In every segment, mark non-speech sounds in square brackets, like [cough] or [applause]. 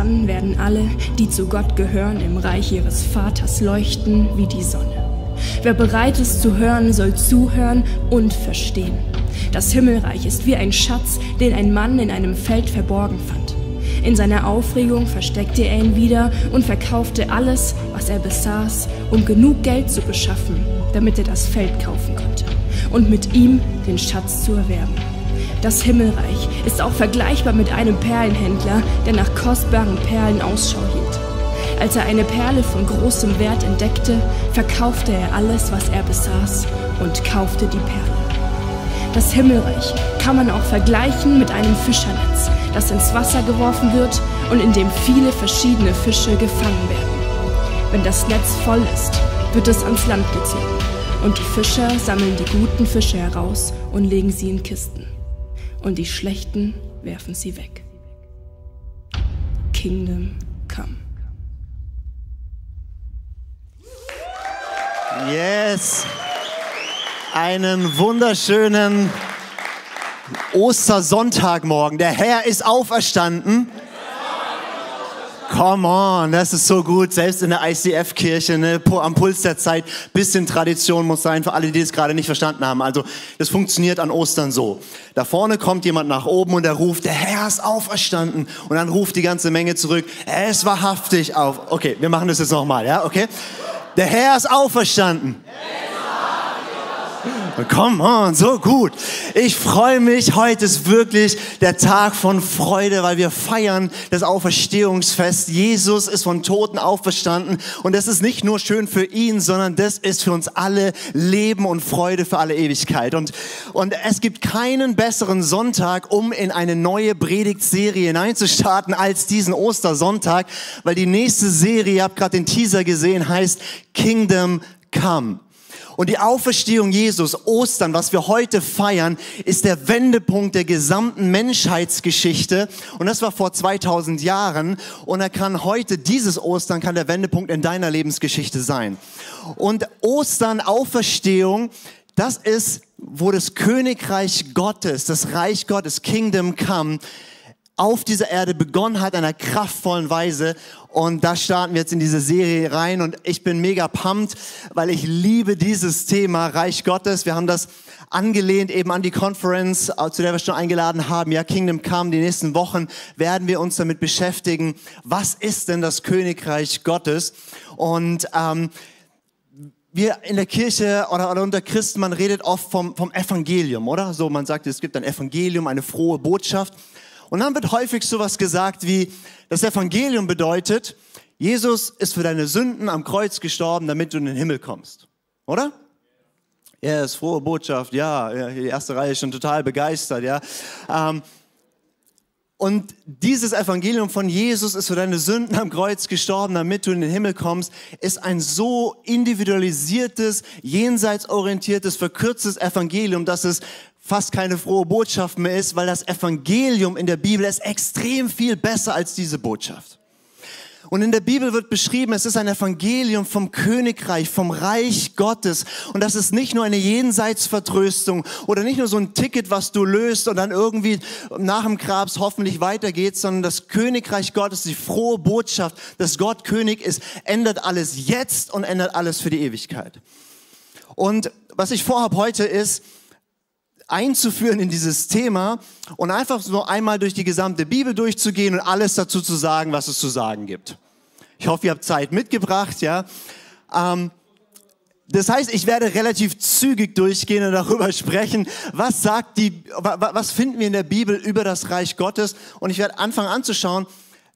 Dann werden alle, die zu Gott gehören, im Reich ihres Vaters leuchten wie die Sonne. Wer bereit ist zu hören, soll zuhören und verstehen. Das Himmelreich ist wie ein Schatz, den ein Mann in einem Feld verborgen fand. In seiner Aufregung versteckte er ihn wieder und verkaufte alles, was er besaß, um genug Geld zu beschaffen, damit er das Feld kaufen konnte und mit ihm den Schatz zu erwerben. Das Himmelreich ist auch vergleichbar mit einem Perlenhändler, der nach kostbaren Perlen Ausschau hielt. Als er eine Perle von großem Wert entdeckte, verkaufte er alles, was er besaß und kaufte die Perle. Das Himmelreich kann man auch vergleichen mit einem Fischernetz, das ins Wasser geworfen wird und in dem viele verschiedene Fische gefangen werden. Wenn das Netz voll ist, wird es ans Land gezogen und die Fischer sammeln die guten Fische heraus und legen sie in Kisten und die schlechten werfen sie weg. Kingdom come. Yes. Einen wunderschönen Ostersonntagmorgen. Der Herr ist auferstanden. Come on, das ist so gut. Selbst in der ICF-Kirche, ne, am Puls der Zeit, bisschen Tradition muss sein für alle, die es gerade nicht verstanden haben. Also, das funktioniert an Ostern so. Da vorne kommt jemand nach oben und der ruft, der Herr ist auferstanden. Und dann ruft die ganze Menge zurück, er ist wahrhaftig auf. Okay, wir machen das jetzt nochmal, ja, okay? Der Herr ist auferstanden. Come on, so gut. Ich freue mich. Heute ist wirklich der Tag von Freude, weil wir feiern das Auferstehungsfest. Jesus ist von Toten auferstanden. Und das ist nicht nur schön für ihn, sondern das ist für uns alle Leben und Freude für alle Ewigkeit. Und, und es gibt keinen besseren Sonntag, um in eine neue Predigtserie hineinzustarten, als diesen Ostersonntag, weil die nächste Serie, ihr habt gerade den Teaser gesehen, heißt Kingdom Come. Und die Auferstehung Jesus, Ostern, was wir heute feiern, ist der Wendepunkt der gesamten Menschheitsgeschichte. Und das war vor 2000 Jahren. Und er kann heute, dieses Ostern, kann der Wendepunkt in deiner Lebensgeschichte sein. Und Ostern, Auferstehung, das ist, wo das Königreich Gottes, das Reich Gottes, Kingdom Come, auf dieser Erde begonnen hat, in einer kraftvollen Weise. Und da starten wir jetzt in diese Serie rein. Und ich bin mega pumped, weil ich liebe dieses Thema Reich Gottes. Wir haben das angelehnt eben an die Conference, äh, zu der wir schon eingeladen haben. Ja, Kingdom Come. Die nächsten Wochen werden wir uns damit beschäftigen. Was ist denn das Königreich Gottes? Und ähm, wir in der Kirche oder, oder unter Christen, man redet oft vom, vom Evangelium, oder? So, man sagt, es gibt ein Evangelium, eine frohe Botschaft. Und dann wird häufig sowas gesagt wie, das Evangelium bedeutet, Jesus ist für deine Sünden am Kreuz gestorben, damit du in den Himmel kommst. Oder? Ja, ist frohe Botschaft, ja, die erste Reihe ist schon total begeistert, ja. Ähm, und dieses Evangelium von Jesus ist für deine Sünden am Kreuz gestorben, damit du in den Himmel kommst, ist ein so individualisiertes, jenseitsorientiertes, verkürztes Evangelium, dass es fast keine frohe Botschaft mehr ist, weil das Evangelium in der Bibel ist extrem viel besser als diese Botschaft. Und in der Bibel wird beschrieben, es ist ein Evangelium vom Königreich, vom Reich Gottes. Und das ist nicht nur eine Jenseitsvertröstung oder nicht nur so ein Ticket, was du löst und dann irgendwie nach dem Grabs hoffentlich weitergeht, sondern das Königreich Gottes, die frohe Botschaft, dass Gott König ist, ändert alles jetzt und ändert alles für die Ewigkeit. Und was ich vorhabe heute ist, einzuführen in dieses Thema und einfach so einmal durch die gesamte Bibel durchzugehen und alles dazu zu sagen, was es zu sagen gibt. Ich hoffe, ihr habt Zeit mitgebracht, ja. Ähm, das heißt, ich werde relativ zügig durchgehen und darüber [laughs] sprechen, was sagt die, was finden wir in der Bibel über das Reich Gottes? Und ich werde anfangen anzuschauen,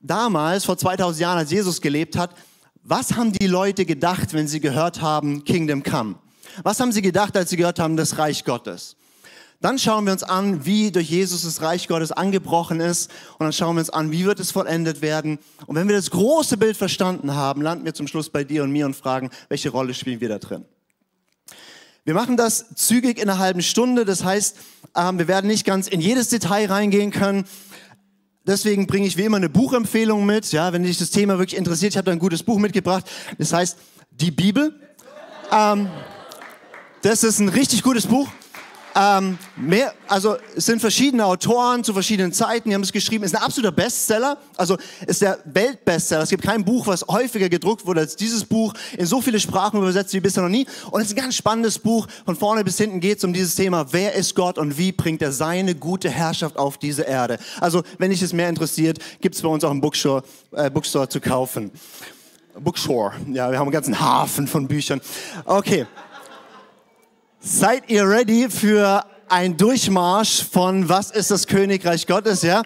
damals, vor 2000 Jahren, als Jesus gelebt hat, was haben die Leute gedacht, wenn sie gehört haben, Kingdom Come? Was haben sie gedacht, als sie gehört haben, das Reich Gottes? Dann schauen wir uns an, wie durch Jesus das Reich Gottes angebrochen ist. Und dann schauen wir uns an, wie wird es vollendet werden. Und wenn wir das große Bild verstanden haben, landen wir zum Schluss bei dir und mir und fragen, welche Rolle spielen wir da drin? Wir machen das zügig in einer halben Stunde. Das heißt, ähm, wir werden nicht ganz in jedes Detail reingehen können. Deswegen bringe ich wie immer eine Buchempfehlung mit. Ja, wenn dich das Thema wirklich interessiert, ich habe da ein gutes Buch mitgebracht. Das heißt, die Bibel. Ähm, das ist ein richtig gutes Buch. Ähm, mehr, also es sind verschiedene Autoren zu verschiedenen Zeiten, die haben es geschrieben. Ist ein absoluter Bestseller, also ist der Weltbestseller. Es gibt kein Buch, was häufiger gedruckt wurde als dieses Buch, in so viele Sprachen übersetzt wie bisher noch nie. Und es ist ein ganz spannendes Buch. Von vorne bis hinten geht es um dieses Thema, wer ist Gott und wie bringt er seine gute Herrschaft auf diese Erde. Also wenn dich es mehr interessiert, gibt es bei uns auch im Bookstore, äh, Bookstore zu kaufen. Bookshore, ja, wir haben einen ganzen Hafen von Büchern. Okay. Seid ihr ready für ein Durchmarsch von Was ist das Königreich Gottes, ja?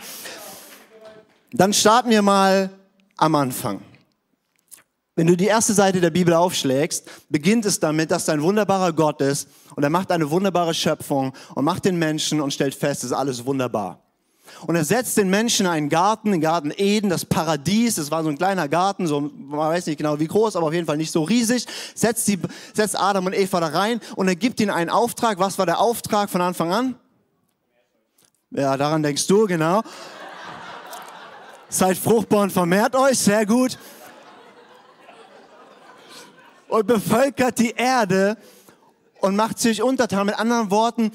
Dann starten wir mal am Anfang. Wenn du die erste Seite der Bibel aufschlägst, beginnt es damit, dass da ein wunderbarer Gott ist und er macht eine wunderbare Schöpfung und macht den Menschen und stellt fest, es ist alles wunderbar. Und er setzt den Menschen einen Garten, den Garten Eden, das Paradies. Das war so ein kleiner Garten, so, man weiß nicht genau wie groß, aber auf jeden Fall nicht so riesig. Setzt, die, setzt Adam und Eva da rein und er gibt ihnen einen Auftrag. Was war der Auftrag von Anfang an? Ja, daran denkst du, genau. Seid fruchtbar und vermehrt euch, sehr gut. Und bevölkert die Erde und macht sich untertan. Mit anderen Worten,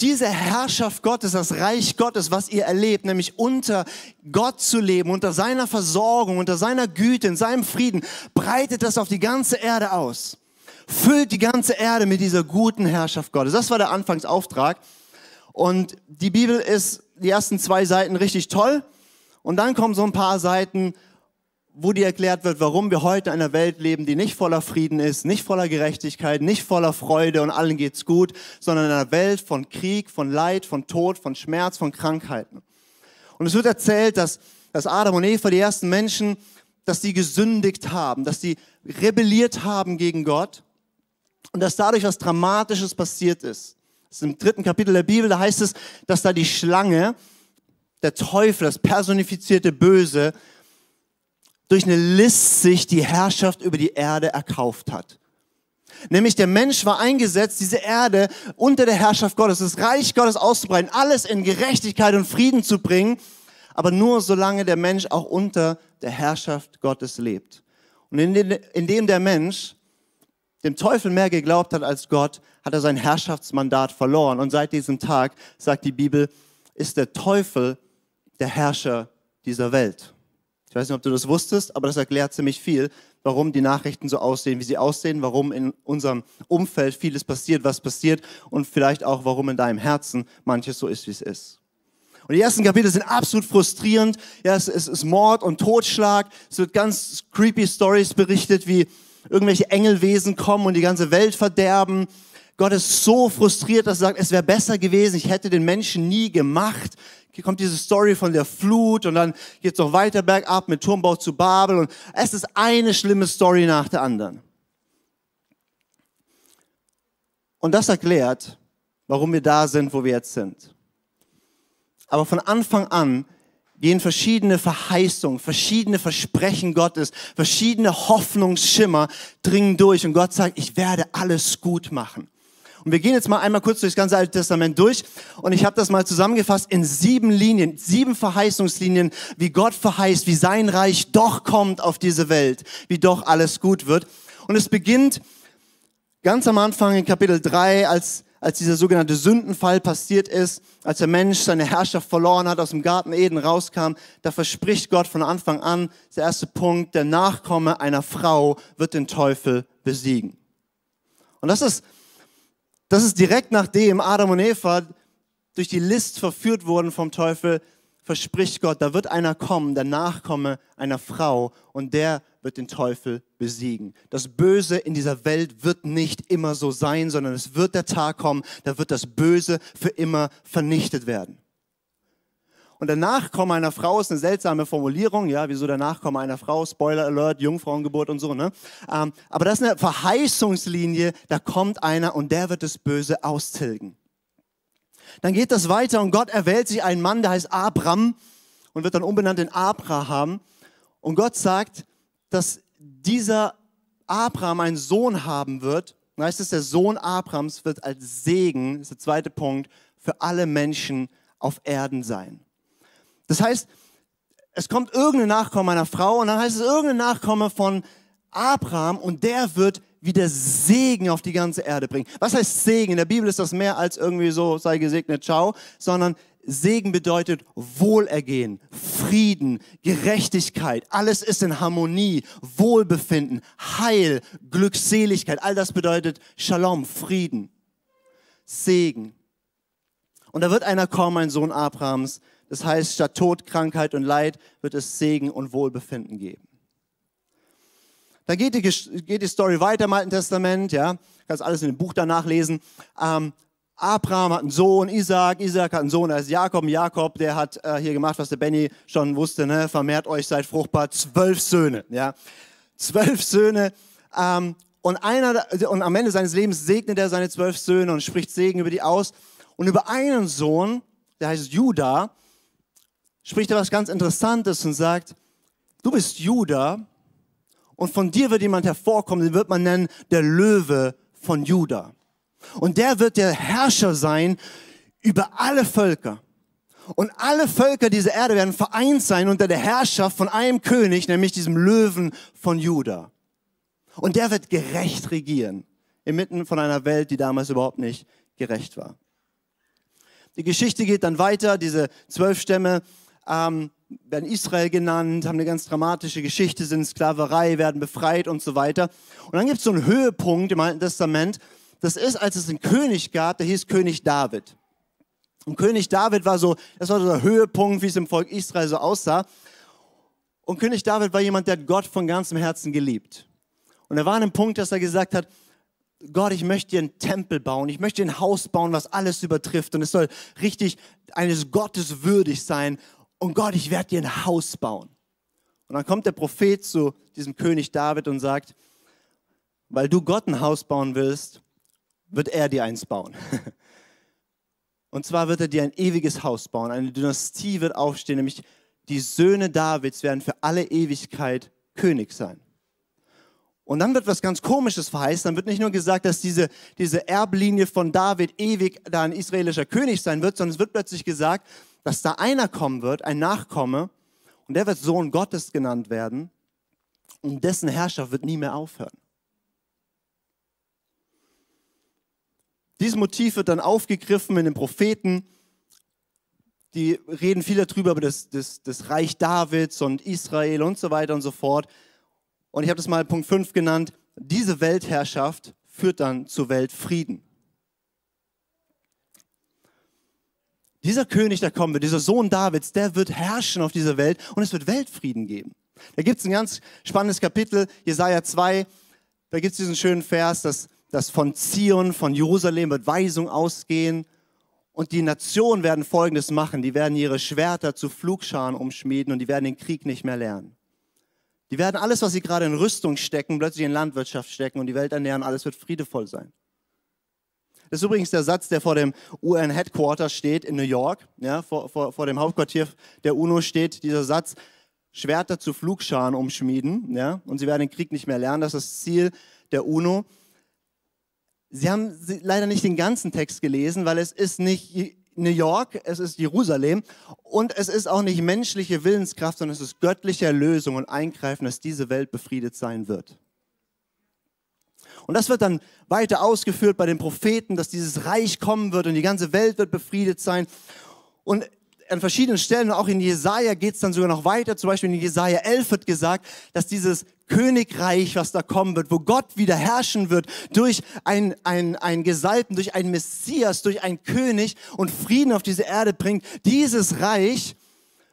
diese Herrschaft Gottes, das Reich Gottes, was ihr erlebt, nämlich unter Gott zu leben, unter seiner Versorgung, unter seiner Güte, in seinem Frieden, breitet das auf die ganze Erde aus. Füllt die ganze Erde mit dieser guten Herrschaft Gottes. Das war der Anfangsauftrag. Und die Bibel ist die ersten zwei Seiten richtig toll. Und dann kommen so ein paar Seiten, wo dir erklärt wird, warum wir heute in einer Welt leben, die nicht voller Frieden ist, nicht voller Gerechtigkeit, nicht voller Freude und allen geht's gut, sondern in einer Welt von Krieg, von Leid, von Tod, von Schmerz, von Krankheiten. Und es wird erzählt, dass, dass Adam und Eva, die ersten Menschen, dass die gesündigt haben, dass die rebelliert haben gegen Gott und dass dadurch was Dramatisches passiert ist. Das ist im dritten Kapitel der Bibel, da heißt es, dass da die Schlange, der Teufel, das personifizierte Böse, durch eine List sich die Herrschaft über die Erde erkauft hat. Nämlich der Mensch war eingesetzt, diese Erde unter der Herrschaft Gottes, das Reich Gottes auszubreiten, alles in Gerechtigkeit und Frieden zu bringen, aber nur solange der Mensch auch unter der Herrschaft Gottes lebt. Und indem der Mensch dem Teufel mehr geglaubt hat als Gott, hat er sein Herrschaftsmandat verloren. Und seit diesem Tag, sagt die Bibel, ist der Teufel der Herrscher dieser Welt. Ich weiß nicht, ob du das wusstest, aber das erklärt ziemlich viel, warum die Nachrichten so aussehen, wie sie aussehen, warum in unserem Umfeld vieles passiert, was passiert und vielleicht auch, warum in deinem Herzen manches so ist, wie es ist. Und die ersten Kapitel sind absolut frustrierend. Ja, es, es ist Mord und Totschlag. Es wird ganz creepy Stories berichtet, wie irgendwelche Engelwesen kommen und die ganze Welt verderben. Gott ist so frustriert, dass er sagt, es wäre besser gewesen, ich hätte den Menschen nie gemacht. Hier kommt diese Story von der Flut und dann geht es noch weiter bergab mit Turmbau zu Babel und es ist eine schlimme Story nach der anderen. Und das erklärt, warum wir da sind, wo wir jetzt sind. Aber von Anfang an gehen verschiedene Verheißungen, verschiedene Versprechen Gottes, verschiedene Hoffnungsschimmer dringen durch und Gott sagt, ich werde alles gut machen. Und wir gehen jetzt mal einmal kurz durchs ganze Alte Testament durch. Und ich habe das mal zusammengefasst in sieben Linien, sieben Verheißungslinien, wie Gott verheißt, wie sein Reich doch kommt auf diese Welt, wie doch alles gut wird. Und es beginnt ganz am Anfang in Kapitel 3, als, als dieser sogenannte Sündenfall passiert ist, als der Mensch seine Herrschaft verloren hat, aus dem Garten Eden rauskam, da verspricht Gott von Anfang an, der erste Punkt, der Nachkomme einer Frau wird den Teufel besiegen. Und das ist das ist direkt nachdem Adam und Eva durch die List verführt wurden vom Teufel, verspricht Gott, da wird einer kommen, der Nachkomme einer Frau und der wird den Teufel besiegen. Das Böse in dieser Welt wird nicht immer so sein, sondern es wird der Tag kommen, da wird das Böse für immer vernichtet werden. Und der Nachkomme einer Frau ist eine seltsame Formulierung, ja, wieso der Nachkomme einer Frau, Spoiler Alert, Jungfrauengeburt und so, ne? Ähm, aber das ist eine Verheißungslinie, da kommt einer und der wird das Böse austilgen. Dann geht das weiter und Gott erwählt sich einen Mann, der heißt Abram und wird dann umbenannt in Abraham. Und Gott sagt, dass dieser Abraham einen Sohn haben wird. Und heißt es, der Sohn Abrams wird als Segen, das ist der zweite Punkt, für alle Menschen auf Erden sein. Das heißt, es kommt irgendein Nachkomme einer Frau und dann heißt es irgendein Nachkomme von Abraham und der wird wieder Segen auf die ganze Erde bringen. Was heißt Segen? In der Bibel ist das mehr als irgendwie so, sei gesegnet, ciao, sondern Segen bedeutet Wohlergehen, Frieden, Gerechtigkeit. Alles ist in Harmonie, Wohlbefinden, Heil, Glückseligkeit. All das bedeutet Shalom, Frieden, Segen. Und da wird einer kommen, ein Sohn Abrahams. Das heißt, statt Tod, Krankheit und Leid wird es Segen und Wohlbefinden geben. Dann geht die, geht die Story weiter im Alten Testament, ja. Kannst alles in dem Buch danach lesen. Ähm, Abraham hat einen Sohn, Isaac, Isaac hat einen Sohn, der ist Jakob. Jakob, der hat äh, hier gemacht, was der Benny schon wusste, ne? vermehrt euch, seid fruchtbar. Zwölf Söhne, ja. Zwölf Söhne. Ähm, und, einer, und am Ende seines Lebens segnet er seine zwölf Söhne und spricht Segen über die aus. Und über einen Sohn, der heißt Judah, spricht er was ganz Interessantes und sagt, du bist Judah und von dir wird jemand hervorkommen, den wird man nennen der Löwe von Judah. Und der wird der Herrscher sein über alle Völker. Und alle Völker dieser Erde werden vereint sein unter der Herrschaft von einem König, nämlich diesem Löwen von Juda. Und der wird gerecht regieren, inmitten von einer Welt, die damals überhaupt nicht gerecht war. Die Geschichte geht dann weiter, diese zwölf Stämme ähm, werden Israel genannt, haben eine ganz dramatische Geschichte, sind Sklaverei, werden befreit und so weiter. Und dann gibt es so einen Höhepunkt im Alten Testament, das ist, als es einen König gab, der hieß König David. Und König David war so, das war so der Höhepunkt, wie es im Volk Israel so aussah. Und König David war jemand, der Gott von ganzem Herzen geliebt. Und er war an einem Punkt, dass er gesagt hat, Gott, ich möchte dir einen Tempel bauen, ich möchte dir ein Haus bauen, was alles übertrifft und es soll richtig eines Gottes würdig sein. Und Gott, ich werde dir ein Haus bauen. Und dann kommt der Prophet zu diesem König David und sagt, weil du Gott ein Haus bauen willst, wird er dir eins bauen. [laughs] Und zwar wird er dir ein ewiges Haus bauen. Eine Dynastie wird aufstehen, nämlich die Söhne Davids werden für alle Ewigkeit König sein. Und dann wird was ganz Komisches verheißen. Dann wird nicht nur gesagt, dass diese, diese Erblinie von David ewig da ein israelischer König sein wird, sondern es wird plötzlich gesagt, dass da einer kommen wird, ein Nachkomme, und der wird Sohn Gottes genannt werden, und dessen Herrschaft wird nie mehr aufhören. Dieses Motiv wird dann aufgegriffen in den Propheten. Die reden viel darüber, über das, das, das Reich Davids und Israel und so weiter und so fort. Und ich habe das mal Punkt 5 genannt. Diese Weltherrschaft führt dann zu Weltfrieden. Dieser König, der kommen wird, dieser Sohn Davids, der wird herrschen auf dieser Welt und es wird Weltfrieden geben. Da gibt es ein ganz spannendes Kapitel, Jesaja 2. Da gibt es diesen schönen Vers, dass dass von Zion, von Jerusalem wird Weisung ausgehen und die Nationen werden Folgendes machen. Die werden ihre Schwerter zu Flugscharen umschmieden und die werden den Krieg nicht mehr lernen. Die werden alles, was sie gerade in Rüstung stecken, plötzlich in Landwirtschaft stecken und die Welt ernähren. Alles wird friedevoll sein. Das ist übrigens der Satz, der vor dem UN-Headquarter steht in New York. Ja, vor, vor, vor dem Hauptquartier der UNO steht dieser Satz, Schwerter zu Flugscharen umschmieden. Ja, und sie werden den Krieg nicht mehr lernen. Das ist das Ziel der UNO. Sie haben leider nicht den ganzen Text gelesen, weil es ist nicht New York, es ist Jerusalem und es ist auch nicht menschliche Willenskraft, sondern es ist göttliche Erlösung und Eingreifen, dass diese Welt befriedet sein wird. Und das wird dann weiter ausgeführt bei den Propheten, dass dieses Reich kommen wird und die ganze Welt wird befriedet sein. Und an verschiedenen Stellen, auch in Jesaja geht es dann sogar noch weiter. Zum Beispiel in Jesaja 11 wird gesagt, dass dieses Königreich, was da kommen wird, wo Gott wieder herrschen wird, durch ein, ein, ein Gesalten, durch einen Messias, durch einen König und Frieden auf diese Erde bringt. Dieses Reich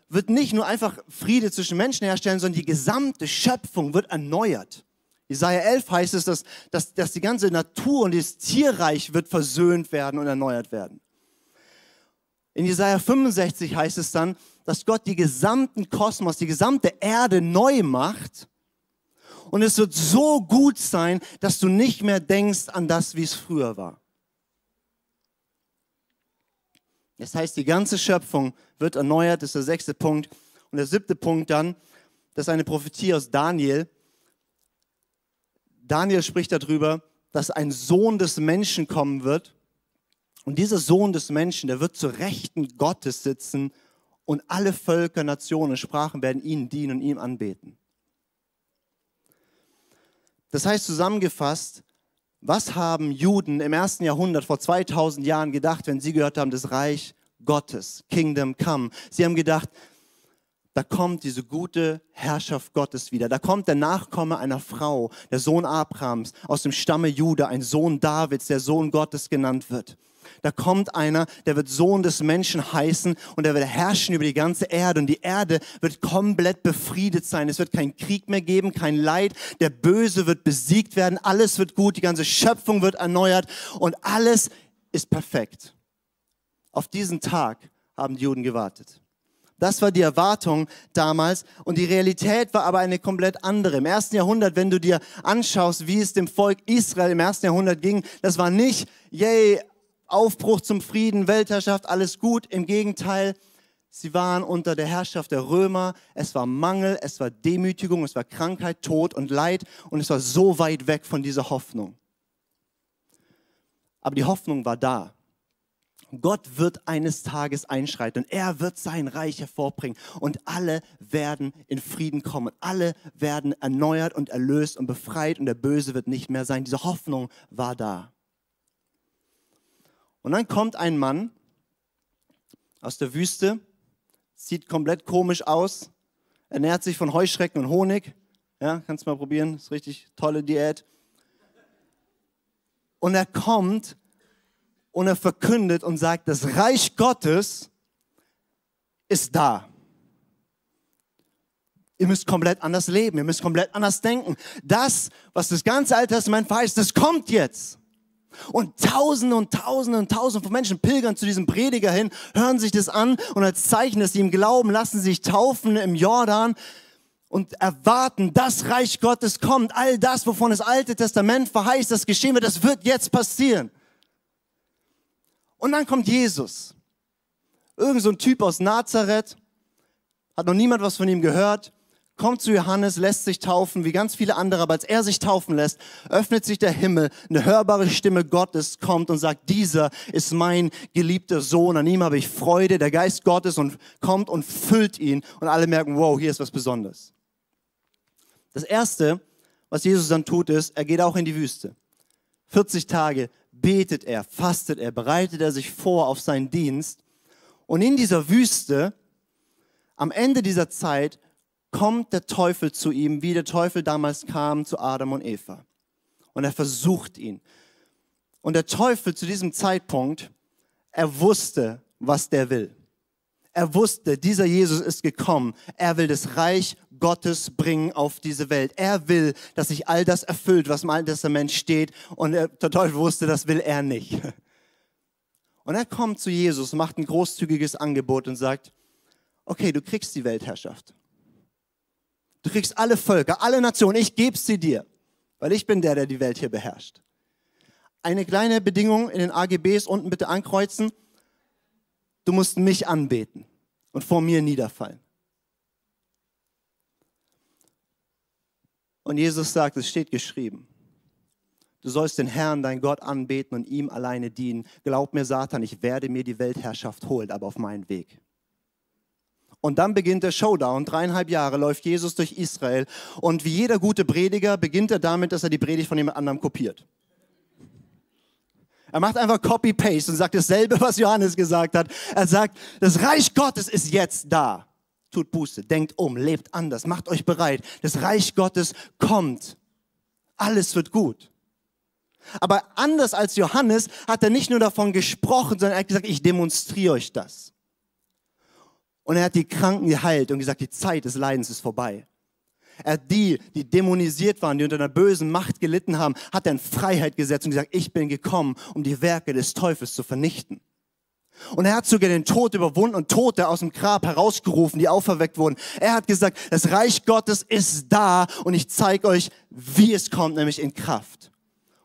wird nicht nur einfach Friede zwischen Menschen herstellen, sondern die gesamte Schöpfung wird erneuert. Jesaja 11 heißt es, dass, dass, dass die ganze Natur und das Tierreich wird versöhnt werden und erneuert werden. In Jesaja 65 heißt es dann, dass Gott die gesamten Kosmos, die gesamte Erde neu macht. Und es wird so gut sein, dass du nicht mehr denkst an das, wie es früher war. Das heißt, die ganze Schöpfung wird erneuert, das ist der sechste Punkt. Und der siebte Punkt dann, das ist eine Prophetie aus Daniel. Daniel spricht darüber, dass ein Sohn des Menschen kommen wird und dieser Sohn des Menschen, der wird zur Rechten Gottes sitzen und alle Völker, Nationen, Sprachen werden ihnen dienen und ihm anbeten. Das heißt zusammengefasst, was haben Juden im ersten Jahrhundert vor 2000 Jahren gedacht, wenn sie gehört haben, das Reich Gottes, Kingdom Come? Sie haben gedacht, da kommt diese gute Herrschaft Gottes wieder. Da kommt der Nachkomme einer Frau, der Sohn Abrahams aus dem Stamme Juda, ein Sohn Davids, der Sohn Gottes genannt wird. Da kommt einer, der wird Sohn des Menschen heißen und er wird herrschen über die ganze Erde und die Erde wird komplett befriedet sein. Es wird keinen Krieg mehr geben, kein Leid. Der Böse wird besiegt werden. Alles wird gut. Die ganze Schöpfung wird erneuert und alles ist perfekt. Auf diesen Tag haben die Juden gewartet. Das war die Erwartung damals und die Realität war aber eine komplett andere. Im ersten Jahrhundert, wenn du dir anschaust, wie es dem Volk Israel im ersten Jahrhundert ging, das war nicht, yay, Aufbruch zum Frieden, Weltherrschaft, alles gut. Im Gegenteil, sie waren unter der Herrschaft der Römer. Es war Mangel, es war Demütigung, es war Krankheit, Tod und Leid und es war so weit weg von dieser Hoffnung. Aber die Hoffnung war da. Gott wird eines Tages einschreiten und er wird sein Reich hervorbringen und alle werden in Frieden kommen. Alle werden erneuert und erlöst und befreit und der Böse wird nicht mehr sein. Diese Hoffnung war da. Und dann kommt ein Mann aus der Wüste, sieht komplett komisch aus, ernährt sich von Heuschrecken und Honig. Ja, kannst du mal probieren, ist richtig tolle Diät. Und er kommt und er verkündet und sagt, das Reich Gottes ist da. Ihr müsst komplett anders leben, ihr müsst komplett anders denken. Das, was das ganze Alte Testament verheißt, das kommt jetzt. Und Tausende und Tausende und Tausende von Menschen pilgern zu diesem Prediger hin, hören sich das an und als Zeichen, dass sie ihm glauben, lassen sich taufen im Jordan und erwarten, das Reich Gottes kommt. All das, wovon das Alte Testament verheißt, das geschehen wird, das wird jetzt passieren. Und dann kommt Jesus. Irgend so ein Typ aus Nazareth, hat noch niemand was von ihm gehört, kommt zu Johannes, lässt sich taufen, wie ganz viele andere, aber als er sich taufen lässt, öffnet sich der Himmel, eine hörbare Stimme Gottes kommt und sagt, dieser ist mein geliebter Sohn, an ihm habe ich Freude, der Geist Gottes und kommt und füllt ihn. Und alle merken, wow, hier ist was Besonderes. Das erste, was Jesus dann tut, ist, er geht auch in die Wüste. 40 Tage betet er, fastet er, bereitet er sich vor auf seinen Dienst. Und in dieser Wüste, am Ende dieser Zeit, kommt der Teufel zu ihm, wie der Teufel damals kam zu Adam und Eva. Und er versucht ihn. Und der Teufel zu diesem Zeitpunkt, er wusste, was der will. Er wusste, dieser Jesus ist gekommen. Er will das Reich Gottes bringen auf diese Welt. Er will, dass sich all das erfüllt, was im Alten Testament steht. Und der Teufel wusste, das will er nicht. Und er kommt zu Jesus, macht ein großzügiges Angebot und sagt, okay, du kriegst die Weltherrschaft. Du kriegst alle Völker, alle Nationen, ich gebe sie dir, weil ich bin der, der die Welt hier beherrscht. Eine kleine Bedingung in den AGBs unten bitte ankreuzen du musst mich anbeten und vor mir niederfallen. Und Jesus sagt, es steht geschrieben. Du sollst den Herrn, dein Gott, anbeten und ihm alleine dienen. Glaub mir, Satan, ich werde mir die Weltherrschaft holen, aber auf meinen Weg. Und dann beginnt der Showdown. Dreieinhalb Jahre läuft Jesus durch Israel. Und wie jeder gute Prediger beginnt er damit, dass er die Predigt von jemand anderem kopiert. Er macht einfach Copy-Paste und sagt dasselbe, was Johannes gesagt hat. Er sagt, das Reich Gottes ist jetzt da. Tut Buße, denkt um, lebt anders, macht euch bereit. Das Reich Gottes kommt. Alles wird gut. Aber anders als Johannes hat er nicht nur davon gesprochen, sondern er hat gesagt, ich demonstriere euch das. Und er hat die Kranken geheilt und gesagt, die Zeit des Leidens ist vorbei. Er hat die, die dämonisiert waren, die unter einer bösen Macht gelitten haben, hat er in Freiheit gesetzt und gesagt, ich bin gekommen, um die Werke des Teufels zu vernichten. Und er hat sogar den Tod überwunden und Tote aus dem Grab herausgerufen, die auferweckt wurden. Er hat gesagt, das Reich Gottes ist da und ich zeige euch, wie es kommt, nämlich in Kraft.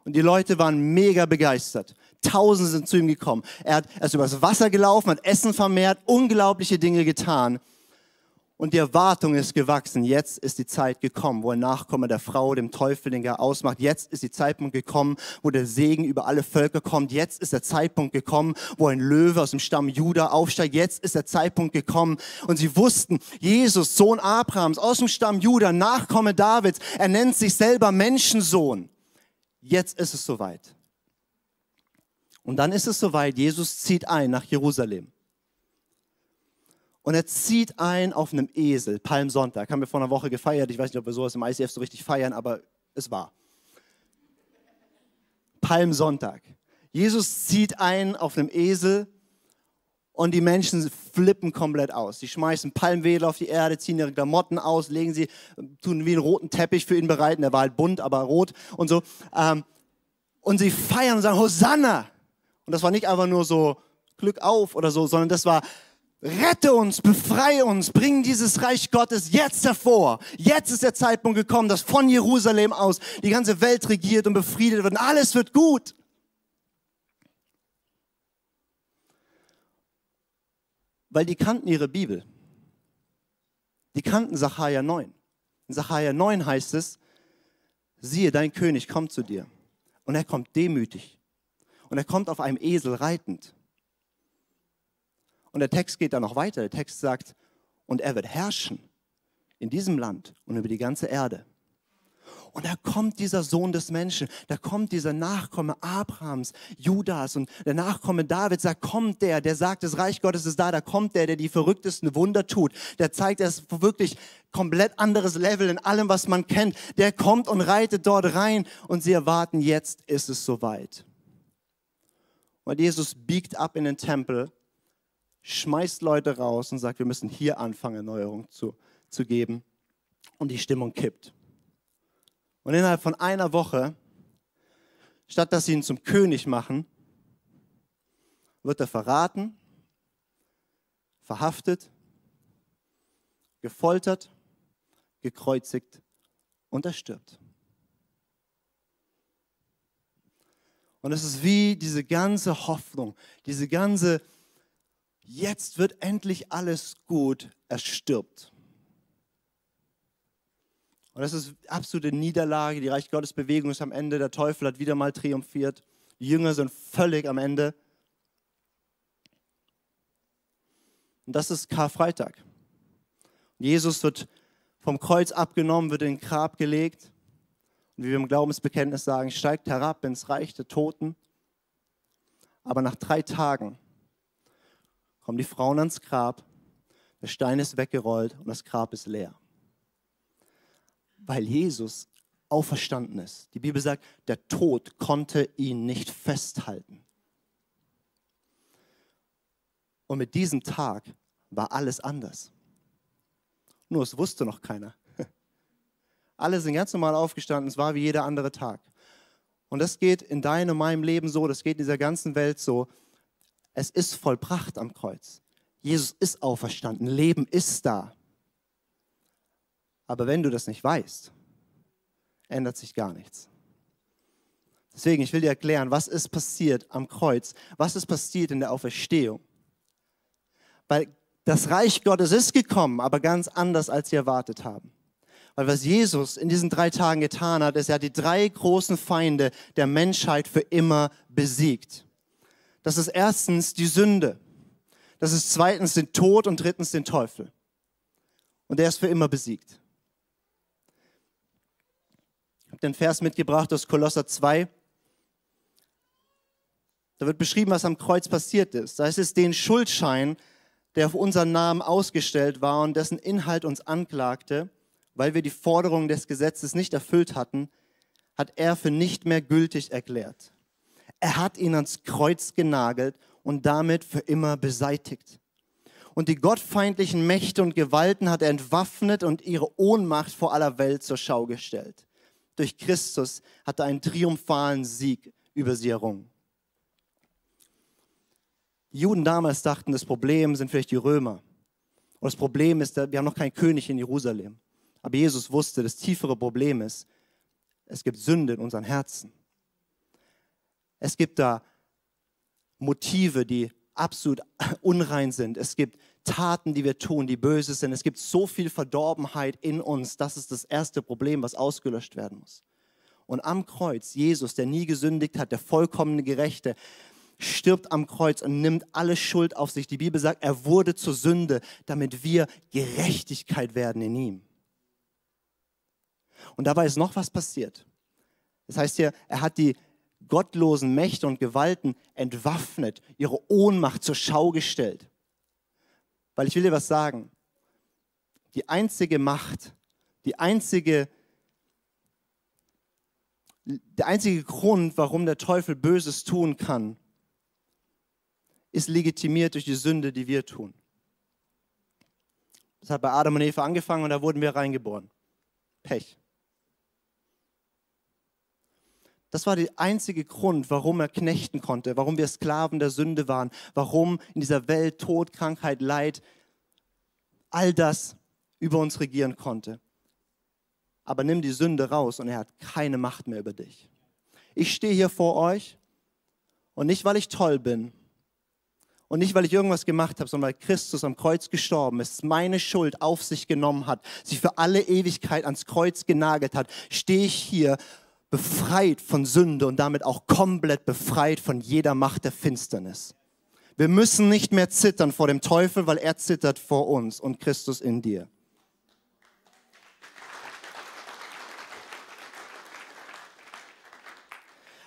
Und die Leute waren mega begeistert. Tausende sind zu ihm gekommen. Er, hat, er ist übers Wasser gelaufen, hat Essen vermehrt, unglaubliche Dinge getan. Und die Erwartung ist gewachsen. Jetzt ist die Zeit gekommen, wo ein Nachkomme der Frau dem Teufel den Gar ausmacht. Jetzt ist die Zeitpunkt gekommen, wo der Segen über alle Völker kommt. Jetzt ist der Zeitpunkt gekommen, wo ein Löwe aus dem Stamm Juda aufsteigt. Jetzt ist der Zeitpunkt gekommen. Und sie wussten, Jesus, Sohn Abrahams, aus dem Stamm Juda, Nachkomme Davids, er nennt sich selber Menschensohn. Jetzt ist es soweit. Und dann ist es soweit, Jesus zieht ein nach Jerusalem. Und er zieht ein auf einem Esel, Palmsonntag. Haben wir vor einer Woche gefeiert. Ich weiß nicht, ob wir sowas im ICF so richtig feiern, aber es war. Palmsonntag. Jesus zieht ein auf einem Esel und die Menschen flippen komplett aus. Sie schmeißen Palmwedel auf die Erde, ziehen ihre Klamotten aus, legen sie, tun wie einen roten Teppich für ihn bereiten. Der war halt bunt, aber rot und so. Ähm, und sie feiern und sagen Hosanna. Und das war nicht einfach nur so Glück auf oder so, sondern das war Rette uns, befreie uns, bring dieses Reich Gottes jetzt hervor. Jetzt ist der Zeitpunkt gekommen, dass von Jerusalem aus die ganze Welt regiert und befriedet wird und alles wird gut. Weil die kannten ihre Bibel. Die kannten Sacharja 9. In Sacharja 9 heißt es, siehe, dein König kommt zu dir. Und er kommt demütig. Und er kommt auf einem Esel reitend. Und der Text geht dann noch weiter. Der Text sagt, und er wird herrschen in diesem Land und über die ganze Erde. Und da kommt dieser Sohn des Menschen, da kommt dieser Nachkomme Abrahams, Judas und der Nachkomme Davids, da kommt der, der sagt, das Reich Gottes ist da, da kommt der, der die verrücktesten Wunder tut, der zeigt, ist wirklich komplett anderes Level in allem, was man kennt. Der kommt und reitet dort rein und sie erwarten, jetzt ist es soweit. Und Jesus biegt ab in den Tempel schmeißt Leute raus und sagt, wir müssen hier anfangen, Erneuerung zu, zu geben. Und die Stimmung kippt. Und innerhalb von einer Woche, statt dass sie ihn zum König machen, wird er verraten, verhaftet, gefoltert, gekreuzigt und er stirbt. Und es ist wie diese ganze Hoffnung, diese ganze jetzt wird endlich alles gut, er stirbt. Und das ist absolute Niederlage. Die Reich Gottes Bewegung ist am Ende. Der Teufel hat wieder mal triumphiert. Die Jünger sind völlig am Ende. Und das ist Karfreitag. Jesus wird vom Kreuz abgenommen, wird in den Grab gelegt. Und wie wir im Glaubensbekenntnis sagen, steigt herab ins Reich der Toten. Aber nach drei Tagen kommen die Frauen ans Grab, der Stein ist weggerollt und das Grab ist leer. Weil Jesus auferstanden ist. Die Bibel sagt, der Tod konnte ihn nicht festhalten. Und mit diesem Tag war alles anders. Nur es wusste noch keiner. [laughs] Alle sind ganz normal aufgestanden, es war wie jeder andere Tag. Und das geht in deinem und meinem Leben so, das geht in dieser ganzen Welt so. Es ist vollbracht am Kreuz. Jesus ist auferstanden. Leben ist da. Aber wenn du das nicht weißt, ändert sich gar nichts. Deswegen, ich will dir erklären, was ist passiert am Kreuz, was ist passiert in der Auferstehung. Weil das Reich Gottes ist gekommen, aber ganz anders, als sie erwartet haben. Weil was Jesus in diesen drei Tagen getan hat, ist, er hat die drei großen Feinde der Menschheit für immer besiegt. Das ist erstens die Sünde. Das ist zweitens den Tod und drittens den Teufel. Und der ist für immer besiegt. Ich habe den Vers mitgebracht aus Kolosser 2. Da wird beschrieben, was am Kreuz passiert ist. Da ist es den Schuldschein, der auf unseren Namen ausgestellt war und dessen Inhalt uns anklagte, weil wir die Forderungen des Gesetzes nicht erfüllt hatten, hat er für nicht mehr gültig erklärt. Er hat ihn ans Kreuz genagelt und damit für immer beseitigt. Und die gottfeindlichen Mächte und Gewalten hat er entwaffnet und ihre Ohnmacht vor aller Welt zur Schau gestellt. Durch Christus hat er einen triumphalen Sieg über sie errungen. Die Juden damals dachten, das Problem sind vielleicht die Römer. Und das Problem ist, wir haben noch keinen König in Jerusalem. Aber Jesus wusste, das tiefere Problem ist, es gibt Sünde in unseren Herzen. Es gibt da Motive, die absolut [laughs] unrein sind. Es gibt Taten, die wir tun, die böse sind. Es gibt so viel Verdorbenheit in uns. Das ist das erste Problem, was ausgelöscht werden muss. Und am Kreuz, Jesus, der nie gesündigt hat, der vollkommene Gerechte, stirbt am Kreuz und nimmt alle Schuld auf sich. Die Bibel sagt, er wurde zur Sünde, damit wir Gerechtigkeit werden in ihm. Und dabei ist noch was passiert. Das heißt hier, er hat die gottlosen Mächte und Gewalten entwaffnet, ihre Ohnmacht zur Schau gestellt. Weil ich will dir was sagen. Die einzige Macht, die einzige, der einzige Grund, warum der Teufel Böses tun kann, ist legitimiert durch die Sünde, die wir tun. Das hat bei Adam und Eva angefangen und da wurden wir reingeboren. Pech. Das war der einzige Grund, warum er knechten konnte, warum wir Sklaven der Sünde waren, warum in dieser Welt Tod, Krankheit, Leid, all das über uns regieren konnte. Aber nimm die Sünde raus und er hat keine Macht mehr über dich. Ich stehe hier vor euch und nicht, weil ich toll bin und nicht, weil ich irgendwas gemacht habe, sondern weil Christus am Kreuz gestorben ist, meine Schuld auf sich genommen hat, sich für alle Ewigkeit ans Kreuz genagelt hat, stehe ich hier befreit von Sünde und damit auch komplett befreit von jeder Macht der Finsternis. Wir müssen nicht mehr zittern vor dem Teufel, weil er zittert vor uns und Christus in dir.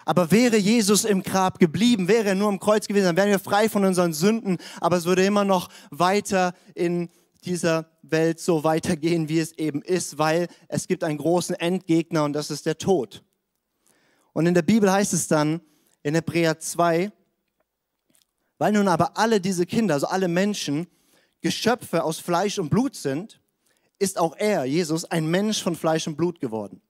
Aber wäre Jesus im Grab geblieben, wäre er nur am Kreuz gewesen, dann wären wir frei von unseren Sünden, aber es würde immer noch weiter in dieser Welt so weitergehen, wie es eben ist, weil es gibt einen großen Endgegner und das ist der Tod. Und in der Bibel heißt es dann in Hebräer 2, weil nun aber alle diese Kinder, also alle Menschen, Geschöpfe aus Fleisch und Blut sind, ist auch er, Jesus, ein Mensch von Fleisch und Blut geworden.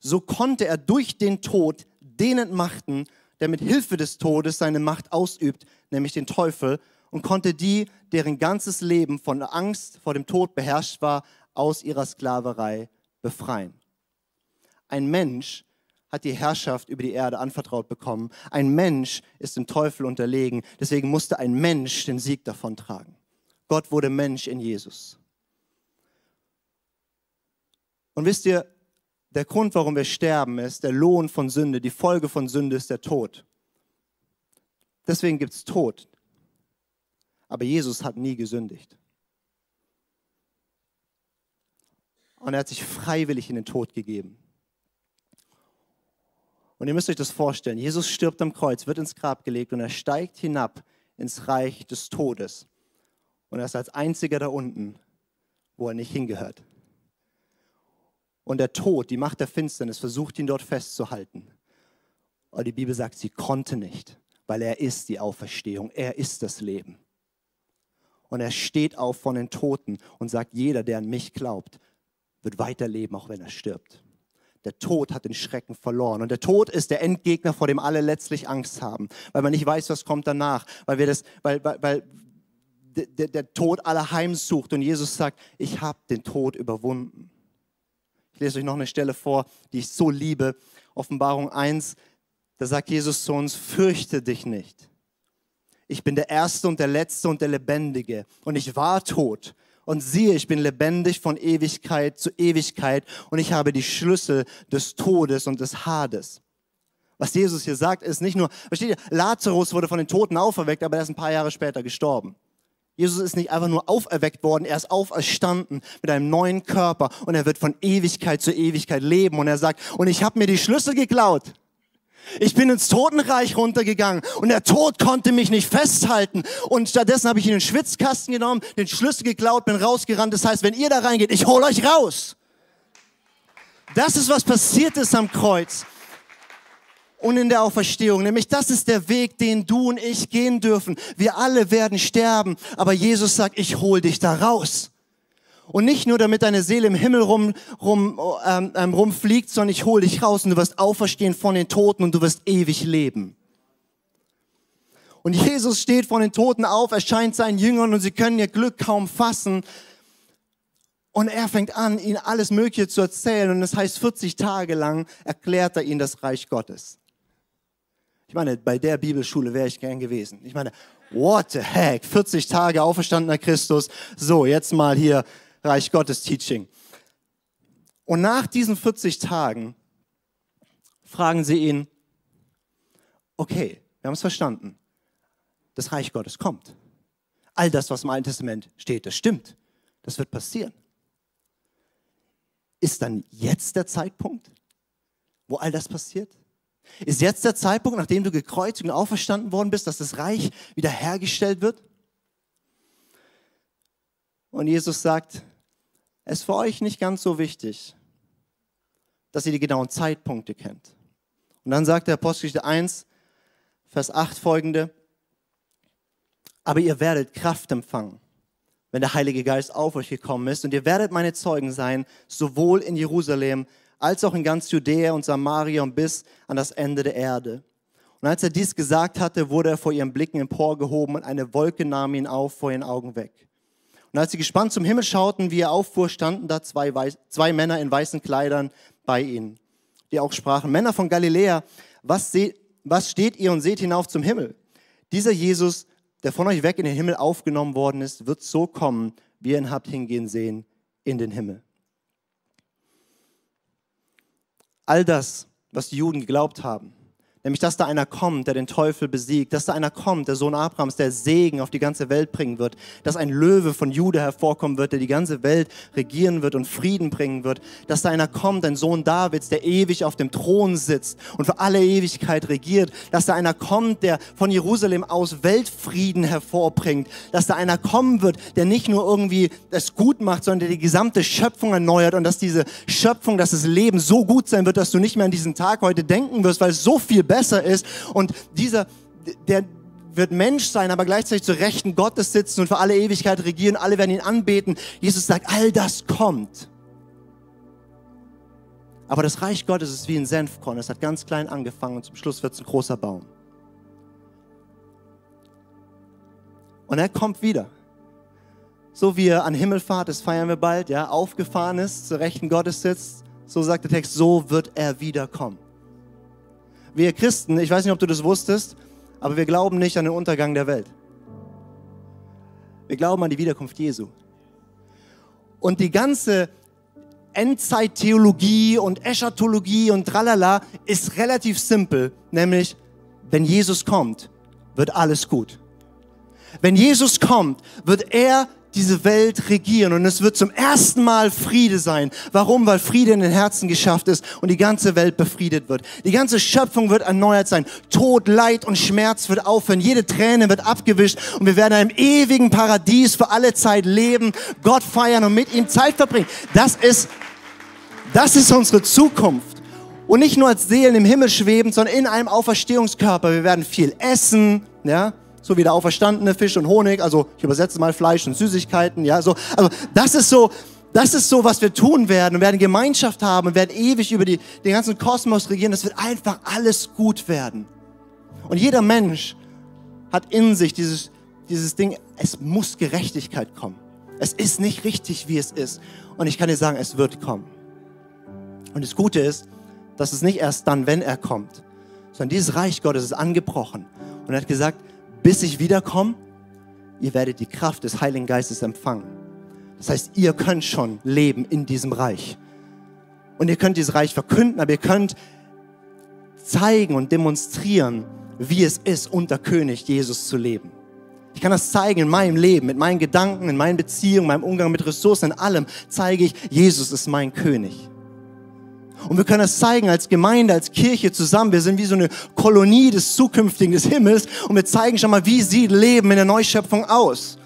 So konnte er durch den Tod den entmachten, der mit Hilfe des Todes seine Macht ausübt, nämlich den Teufel, und konnte die, deren ganzes Leben von Angst vor dem Tod beherrscht war, aus ihrer Sklaverei befreien. Ein Mensch, hat die Herrschaft über die Erde anvertraut bekommen. Ein Mensch ist dem Teufel unterlegen. Deswegen musste ein Mensch den Sieg davon tragen. Gott wurde Mensch in Jesus. Und wisst ihr, der Grund, warum wir sterben, ist der Lohn von Sünde. Die Folge von Sünde ist der Tod. Deswegen gibt es Tod. Aber Jesus hat nie gesündigt. Und er hat sich freiwillig in den Tod gegeben. Und ihr müsst euch das vorstellen. Jesus stirbt am Kreuz, wird ins Grab gelegt und er steigt hinab ins Reich des Todes. Und er ist als einziger da unten, wo er nicht hingehört. Und der Tod, die Macht der Finsternis, versucht ihn dort festzuhalten. Aber die Bibel sagt, sie konnte nicht, weil er ist die Auferstehung, er ist das Leben. Und er steht auf von den Toten und sagt, jeder, der an mich glaubt, wird weiterleben, auch wenn er stirbt. Der Tod hat den Schrecken verloren. Und der Tod ist der Endgegner, vor dem alle letztlich Angst haben, weil man nicht weiß, was kommt danach, weil wir das, weil, weil, weil der, der Tod alle heimsucht und Jesus sagt, ich habe den Tod überwunden. Ich lese euch noch eine Stelle vor, die ich so liebe. Offenbarung 1, da sagt Jesus zu uns, fürchte dich nicht. Ich bin der Erste und der Letzte und der Lebendige. Und ich war tot und siehe, ich bin lebendig von Ewigkeit zu Ewigkeit und ich habe die Schlüssel des Todes und des Hades. Was Jesus hier sagt, ist nicht nur, versteht ihr, Lazarus wurde von den Toten auferweckt, aber er ist ein paar Jahre später gestorben. Jesus ist nicht einfach nur auferweckt worden, er ist auferstanden mit einem neuen Körper und er wird von Ewigkeit zu Ewigkeit leben und er sagt, und ich habe mir die Schlüssel geklaut. Ich bin ins Totenreich runtergegangen und der Tod konnte mich nicht festhalten. Und stattdessen habe ich in den Schwitzkasten genommen, den Schlüssel geklaut, bin rausgerannt. Das heißt, wenn ihr da reingeht, ich hole euch raus. Das ist, was passiert ist am Kreuz und in der Auferstehung. Nämlich das ist der Weg, den du und ich gehen dürfen. Wir alle werden sterben, aber Jesus sagt, ich hol dich da raus. Und nicht nur, damit deine Seele im Himmel rum, rum, ähm, ähm, rumfliegt, sondern ich hole dich raus und du wirst auferstehen von den Toten und du wirst ewig leben. Und Jesus steht von den Toten auf, erscheint seinen Jüngern und sie können ihr Glück kaum fassen. Und er fängt an, ihnen alles Mögliche zu erzählen. Und das heißt, 40 Tage lang erklärt er ihnen das Reich Gottes. Ich meine, bei der Bibelschule wäre ich gern gewesen. Ich meine, what the heck? 40 Tage auferstandener Christus. So, jetzt mal hier Reich Gottes Teaching. Und nach diesen 40 Tagen fragen sie ihn, okay, wir haben es verstanden. Das Reich Gottes kommt. All das, was im Alten Testament steht, das stimmt. Das wird passieren. Ist dann jetzt der Zeitpunkt, wo all das passiert? Ist jetzt der Zeitpunkt, nachdem du gekreuzigt und auferstanden worden bist, dass das Reich wiederhergestellt wird? Und Jesus sagt, es ist für euch nicht ganz so wichtig, dass ihr die genauen Zeitpunkte kennt. Und dann sagt der Apostelgeschichte 1, Vers 8 folgende, aber ihr werdet Kraft empfangen, wenn der Heilige Geist auf euch gekommen ist und ihr werdet meine Zeugen sein, sowohl in Jerusalem als auch in ganz Judäa und Samaria und bis an das Ende der Erde. Und als er dies gesagt hatte, wurde er vor ihren Blicken emporgehoben und eine Wolke nahm ihn auf vor ihren Augen weg. Und als sie gespannt zum Himmel schauten, wie er auffuhr, standen da zwei, Weiß, zwei Männer in weißen Kleidern bei ihnen, die auch sprachen, Männer von Galiläa, was, was steht ihr und seht hinauf zum Himmel? Dieser Jesus, der von euch weg in den Himmel aufgenommen worden ist, wird so kommen, wie ihr ihn habt hingehen sehen in den Himmel. All das, was die Juden geglaubt haben, Nämlich, dass da einer kommt, der den Teufel besiegt, dass da einer kommt, der Sohn Abrahams, der Segen auf die ganze Welt bringen wird, dass ein Löwe von Jude hervorkommen wird, der die ganze Welt regieren wird und Frieden bringen wird, dass da einer kommt, ein Sohn Davids, der ewig auf dem Thron sitzt und für alle Ewigkeit regiert, dass da einer kommt, der von Jerusalem aus Weltfrieden hervorbringt, dass da einer kommen wird, der nicht nur irgendwie es gut macht, sondern der die gesamte Schöpfung erneuert und dass diese Schöpfung, dass das Leben so gut sein wird, dass du nicht mehr an diesen Tag heute denken wirst, weil es so viel besser besser ist. Und dieser, der wird Mensch sein, aber gleichzeitig zur Rechten Gottes sitzen und für alle Ewigkeit regieren. Alle werden ihn anbeten. Jesus sagt, all das kommt. Aber das Reich Gottes ist wie ein Senfkorn. Es hat ganz klein angefangen und zum Schluss wird es ein großer Baum. Und er kommt wieder. So wie er an Himmelfahrt, das feiern wir bald, ja, aufgefahren ist, zur Rechten Gottes sitzt, so sagt der Text, so wird er wiederkommen wir Christen, ich weiß nicht, ob du das wusstest, aber wir glauben nicht an den Untergang der Welt. Wir glauben an die Wiederkunft Jesu. Und die ganze Endzeittheologie und Eschatologie und tralala ist relativ simpel, nämlich wenn Jesus kommt, wird alles gut. Wenn Jesus kommt, wird er diese Welt regieren und es wird zum ersten Mal Friede sein. Warum? Weil Friede in den Herzen geschafft ist und die ganze Welt befriedet wird. Die ganze Schöpfung wird erneuert sein. Tod, Leid und Schmerz wird aufhören. Jede Träne wird abgewischt und wir werden in einem ewigen Paradies für alle Zeit leben, Gott feiern und mit ihm Zeit verbringen. Das ist, das ist unsere Zukunft. Und nicht nur als Seelen im Himmel schweben, sondern in einem Auferstehungskörper. Wir werden viel essen, ja, so wie der auferstandene Fisch und Honig, also ich übersetze mal Fleisch und Süßigkeiten, ja, so, also das ist so, das ist so, was wir tun werden. Wir werden Gemeinschaft haben und werden ewig über die, den ganzen Kosmos regieren. Das wird einfach alles gut werden. Und jeder Mensch hat in sich dieses, dieses Ding, es muss Gerechtigkeit kommen. Es ist nicht richtig, wie es ist. Und ich kann dir sagen, es wird kommen. Und das Gute ist, dass es nicht erst dann, wenn er kommt, sondern dieses Reich Gottes ist angebrochen. Und er hat gesagt, bis ich wiederkomme, ihr werdet die Kraft des Heiligen Geistes empfangen. Das heißt, ihr könnt schon leben in diesem Reich. Und ihr könnt dieses Reich verkünden, aber ihr könnt zeigen und demonstrieren, wie es ist, unter König Jesus zu leben. Ich kann das zeigen in meinem Leben, mit meinen Gedanken, in meinen Beziehungen, meinem Umgang mit Ressourcen, in allem zeige ich, Jesus ist mein König. Und wir können das zeigen als Gemeinde, als Kirche zusammen. Wir sind wie so eine Kolonie des zukünftigen des Himmels und wir zeigen schon mal, wie sieht Leben in der Neuschöpfung aus.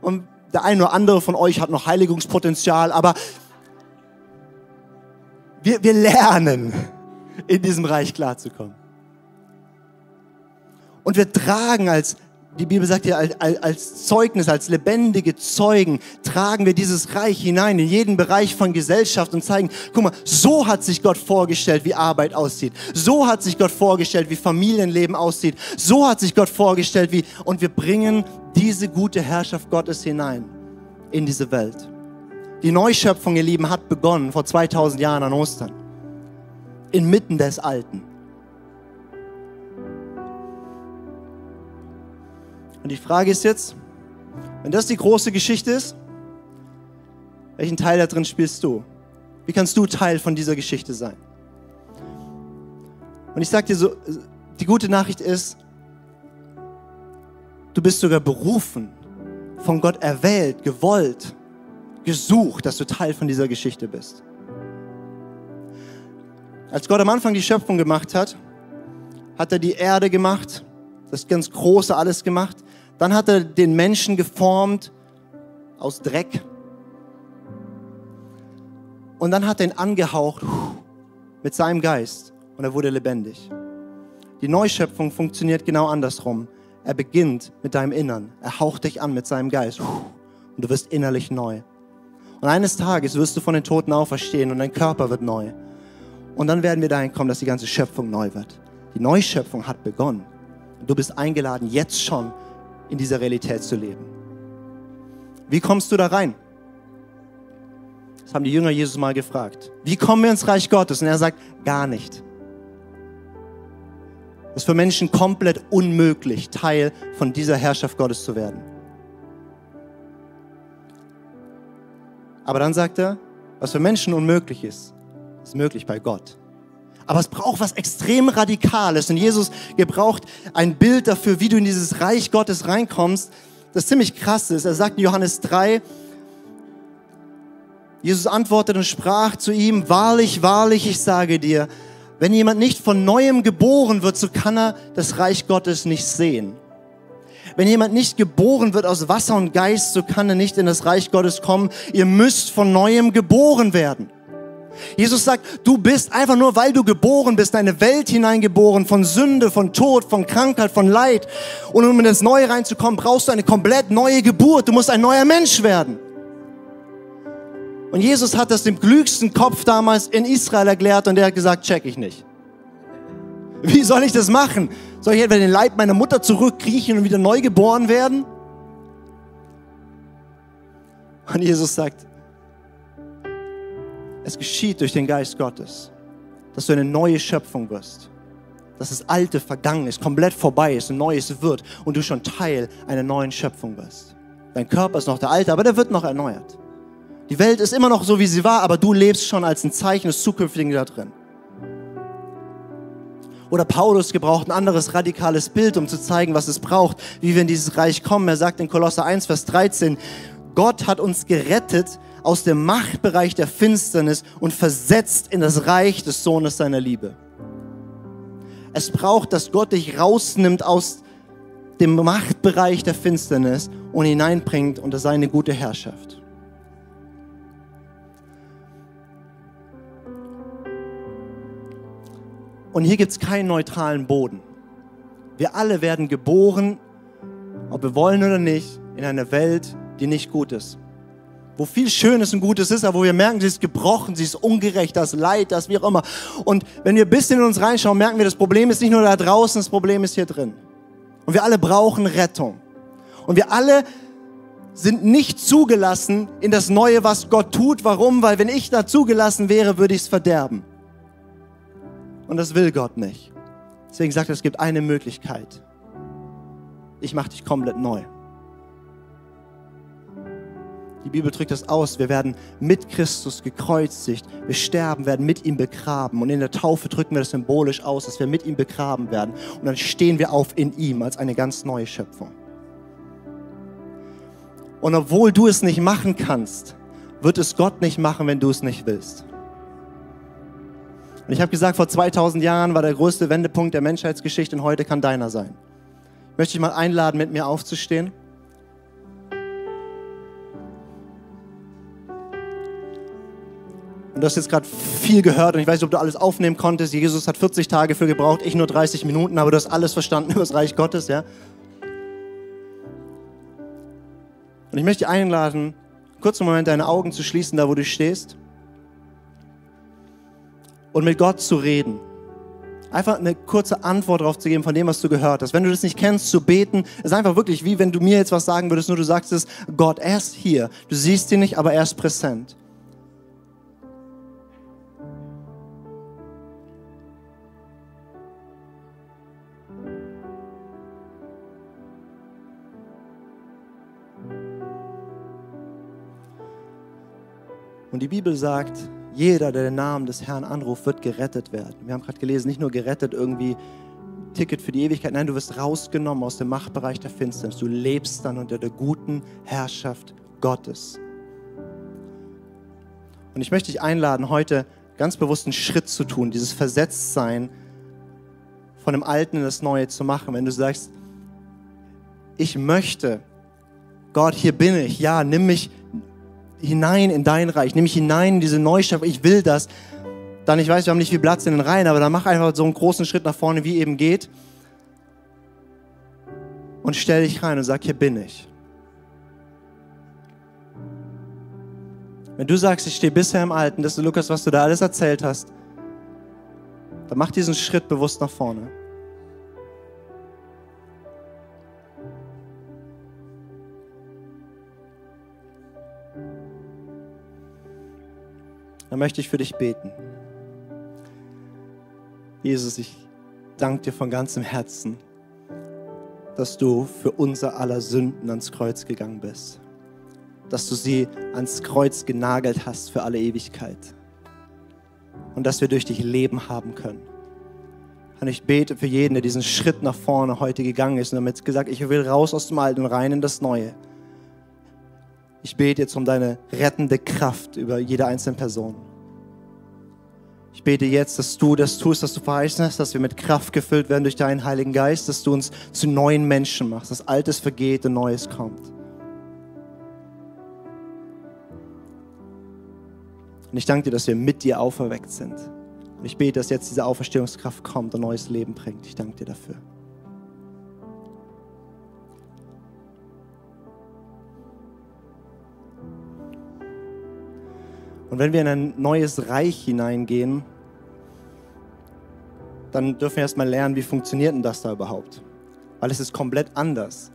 Und der eine oder andere von euch hat noch Heiligungspotenzial, aber wir, wir lernen, in diesem Reich klarzukommen. Und wir tragen als die Bibel sagt ja, als Zeugnis, als lebendige Zeugen tragen wir dieses Reich hinein in jeden Bereich von Gesellschaft und zeigen, guck mal, so hat sich Gott vorgestellt, wie Arbeit aussieht. So hat sich Gott vorgestellt, wie Familienleben aussieht. So hat sich Gott vorgestellt, wie, und wir bringen diese gute Herrschaft Gottes hinein in diese Welt. Die Neuschöpfung, ihr Lieben, hat begonnen vor 2000 Jahren an Ostern. Inmitten des Alten. Und die Frage ist jetzt, wenn das die große Geschichte ist, welchen Teil da drin spielst du? Wie kannst du Teil von dieser Geschichte sein? Und ich sage dir so, die gute Nachricht ist, du bist sogar berufen, von Gott erwählt, gewollt, gesucht, dass du Teil von dieser Geschichte bist. Als Gott am Anfang die Schöpfung gemacht hat, hat er die Erde gemacht, das ganz Große alles gemacht. Dann hat er den Menschen geformt aus Dreck. Und dann hat er ihn angehaucht mit seinem Geist und er wurde lebendig. Die Neuschöpfung funktioniert genau andersrum. Er beginnt mit deinem Innern. Er haucht dich an mit seinem Geist und du wirst innerlich neu. Und eines Tages wirst du von den Toten auferstehen und dein Körper wird neu. Und dann werden wir dahin kommen, dass die ganze Schöpfung neu wird. Die Neuschöpfung hat begonnen. Du bist eingeladen, jetzt schon in dieser Realität zu leben. Wie kommst du da rein? Das haben die Jünger Jesus mal gefragt. Wie kommen wir ins Reich Gottes? Und er sagt, gar nicht. Es ist für Menschen komplett unmöglich, Teil von dieser Herrschaft Gottes zu werden. Aber dann sagt er, was für Menschen unmöglich ist, ist möglich bei Gott. Aber es braucht was extrem Radikales. Und Jesus gebraucht ein Bild dafür, wie du in dieses Reich Gottes reinkommst, das ziemlich krass ist. Er sagt in Johannes 3, Jesus antwortete und sprach zu ihm, wahrlich, wahrlich, ich sage dir, wenn jemand nicht von neuem geboren wird, so kann er das Reich Gottes nicht sehen. Wenn jemand nicht geboren wird aus Wasser und Geist, so kann er nicht in das Reich Gottes kommen. Ihr müsst von neuem geboren werden. Jesus sagt, du bist einfach nur, weil du geboren bist, eine Welt hineingeboren von Sünde, von Tod, von Krankheit, von Leid. Und um in das Neue reinzukommen, brauchst du eine komplett neue Geburt. Du musst ein neuer Mensch werden. Und Jesus hat das dem klügsten Kopf damals in Israel erklärt und der hat gesagt, check ich nicht. Wie soll ich das machen? Soll ich etwa den Leib meiner Mutter zurückkriechen und wieder neu geboren werden? Und Jesus sagt, es geschieht durch den Geist Gottes, dass du eine neue Schöpfung wirst. Dass das Alte vergangen ist, komplett vorbei ist, ein Neues wird und du schon Teil einer neuen Schöpfung wirst. Dein Körper ist noch der Alte, aber der wird noch erneuert. Die Welt ist immer noch so, wie sie war, aber du lebst schon als ein Zeichen des Zukünftigen da drin. Oder Paulus gebraucht ein anderes radikales Bild, um zu zeigen, was es braucht, wie wir in dieses Reich kommen. Er sagt in Kolosser 1, Vers 13, Gott hat uns gerettet aus dem Machtbereich der Finsternis und versetzt in das Reich des Sohnes seiner Liebe. Es braucht, dass Gott dich rausnimmt aus dem Machtbereich der Finsternis und hineinbringt unter seine gute Herrschaft. Und hier gibt es keinen neutralen Boden. Wir alle werden geboren, ob wir wollen oder nicht, in einer Welt, die nicht gut ist wo viel Schönes und Gutes ist, aber wo wir merken, sie ist gebrochen, sie ist ungerecht, das Leid, das wie auch immer. Und wenn wir ein bisschen in uns reinschauen, merken wir, das Problem ist nicht nur da draußen, das Problem ist hier drin. Und wir alle brauchen Rettung. Und wir alle sind nicht zugelassen in das Neue, was Gott tut. Warum? Weil wenn ich da zugelassen wäre, würde ich es verderben. Und das will Gott nicht. Deswegen sagt er, es gibt eine Möglichkeit. Ich mache dich komplett neu. Die Bibel drückt das aus. Wir werden mit Christus gekreuzigt. Wir sterben, werden mit ihm begraben. Und in der Taufe drücken wir das symbolisch aus, dass wir mit ihm begraben werden. Und dann stehen wir auf in ihm als eine ganz neue Schöpfung. Und obwohl du es nicht machen kannst, wird es Gott nicht machen, wenn du es nicht willst. Und ich habe gesagt, vor 2000 Jahren war der größte Wendepunkt der Menschheitsgeschichte und heute kann deiner sein. Ich möchte dich mal einladen, mit mir aufzustehen. Und du hast jetzt gerade viel gehört und ich weiß nicht, ob du alles aufnehmen konntest. Jesus hat 40 Tage für gebraucht, ich nur 30 Minuten, aber du hast alles verstanden [laughs] über das Reich Gottes, ja? Und ich möchte dich einladen, kurz einen Moment deine Augen zu schließen, da wo du stehst. Und mit Gott zu reden. Einfach eine kurze Antwort darauf zu geben von dem, was du gehört hast. Wenn du das nicht kennst, zu beten, ist einfach wirklich wie wenn du mir jetzt was sagen würdest, nur du sagst es, Gott, er ist hier. Du siehst ihn nicht, aber er ist präsent. Und die Bibel sagt, jeder, der den Namen des Herrn anruft, wird gerettet werden. Wir haben gerade gelesen, nicht nur gerettet irgendwie Ticket für die Ewigkeit, nein, du wirst rausgenommen aus dem Machtbereich der Finsternis. Du lebst dann unter der guten Herrschaft Gottes. Und ich möchte dich einladen, heute ganz bewusst einen Schritt zu tun, dieses Versetztsein von dem Alten in das Neue zu machen. Wenn du sagst, ich möchte, Gott, hier bin ich, ja, nimm mich hinein in dein Reich, nimm mich hinein in diese Neuschaffung, ich will das. Dann, ich weiß, wir haben nicht viel Platz in den Reihen, aber dann mach einfach so einen großen Schritt nach vorne, wie eben geht. Und stell dich rein und sag, hier bin ich. Wenn du sagst, ich stehe bisher im Alten, das ist Lukas, was du da alles erzählt hast, dann mach diesen Schritt bewusst nach vorne. Dann möchte ich für dich beten. Jesus, ich danke dir von ganzem Herzen, dass du für unser aller Sünden ans Kreuz gegangen bist dass du sie ans Kreuz genagelt hast für alle Ewigkeit. Und dass wir durch dich Leben haben können. Und ich bete für jeden, der diesen Schritt nach vorne heute gegangen ist und damit gesagt, ich will raus aus dem Alten und rein in das Neue. Ich bete jetzt um deine rettende Kraft über jede einzelne Person. Ich bete jetzt, dass du das tust, was du verheißen hast, dass wir mit Kraft gefüllt werden durch deinen Heiligen Geist, dass du uns zu neuen Menschen machst, dass Altes vergeht und Neues kommt. Und ich danke dir, dass wir mit dir auferweckt sind. Und ich bete, dass jetzt diese Auferstehungskraft kommt und neues Leben bringt. Ich danke dir dafür. Und wenn wir in ein neues Reich hineingehen, dann dürfen wir erstmal lernen, wie funktioniert denn das da überhaupt? Weil es ist komplett anders,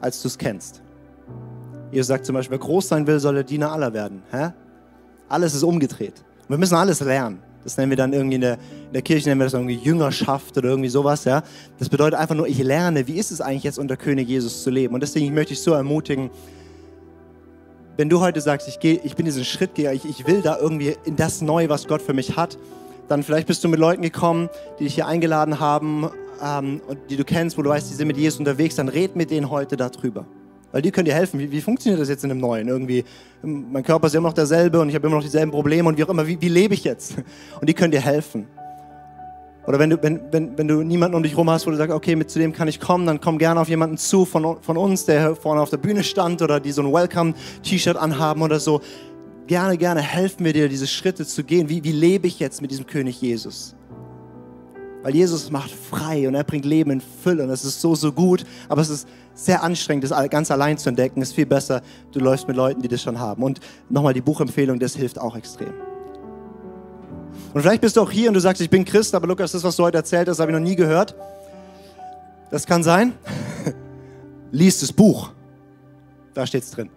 als du es kennst. Ihr sagt zum Beispiel, wer groß sein will, soll der Diener aller werden. Hä? Alles ist umgedreht. wir müssen alles lernen. Das nennen wir dann irgendwie in der, in der Kirche, nennen wir das irgendwie Jüngerschaft oder irgendwie sowas, ja. Das bedeutet einfach nur, ich lerne, wie ist es eigentlich jetzt unter König Jesus zu leben. Und deswegen möchte ich so ermutigen, wenn du heute sagst, ich, geh, ich bin diesen Schritt gehe, ich, ich will da irgendwie in das Neue, was Gott für mich hat, dann vielleicht bist du mit Leuten gekommen, die dich hier eingeladen haben ähm, und die du kennst, wo du weißt, die sind mit Jesus unterwegs, dann red mit denen heute darüber. Weil die können dir helfen. Wie, wie funktioniert das jetzt in dem Neuen? Irgendwie, mein Körper ist immer noch derselbe und ich habe immer noch dieselben Probleme und wie auch immer, wie, wie lebe ich jetzt? Und die können dir helfen. Oder wenn du, wenn, wenn, wenn du niemanden um dich rum hast, wo du sagst, okay, mit zu dem kann ich kommen, dann komm gerne auf jemanden zu von, von uns, der vorne auf der Bühne stand oder die so ein Welcome-T-Shirt anhaben oder so. Gerne, gerne helfen wir dir, diese Schritte zu gehen. Wie, wie lebe ich jetzt mit diesem König Jesus? Weil Jesus macht frei und er bringt Leben in Fülle und das ist so, so gut. Aber es ist sehr anstrengend, das ganz allein zu entdecken. Es ist viel besser, du läufst mit Leuten, die das schon haben. Und nochmal die Buchempfehlung, das hilft auch extrem. Und vielleicht bist du auch hier und du sagst, ich bin Christ, aber Lukas, das, was du heute erzählt hast, habe ich noch nie gehört. Das kann sein. [laughs] Lies das Buch. Da steht es drin.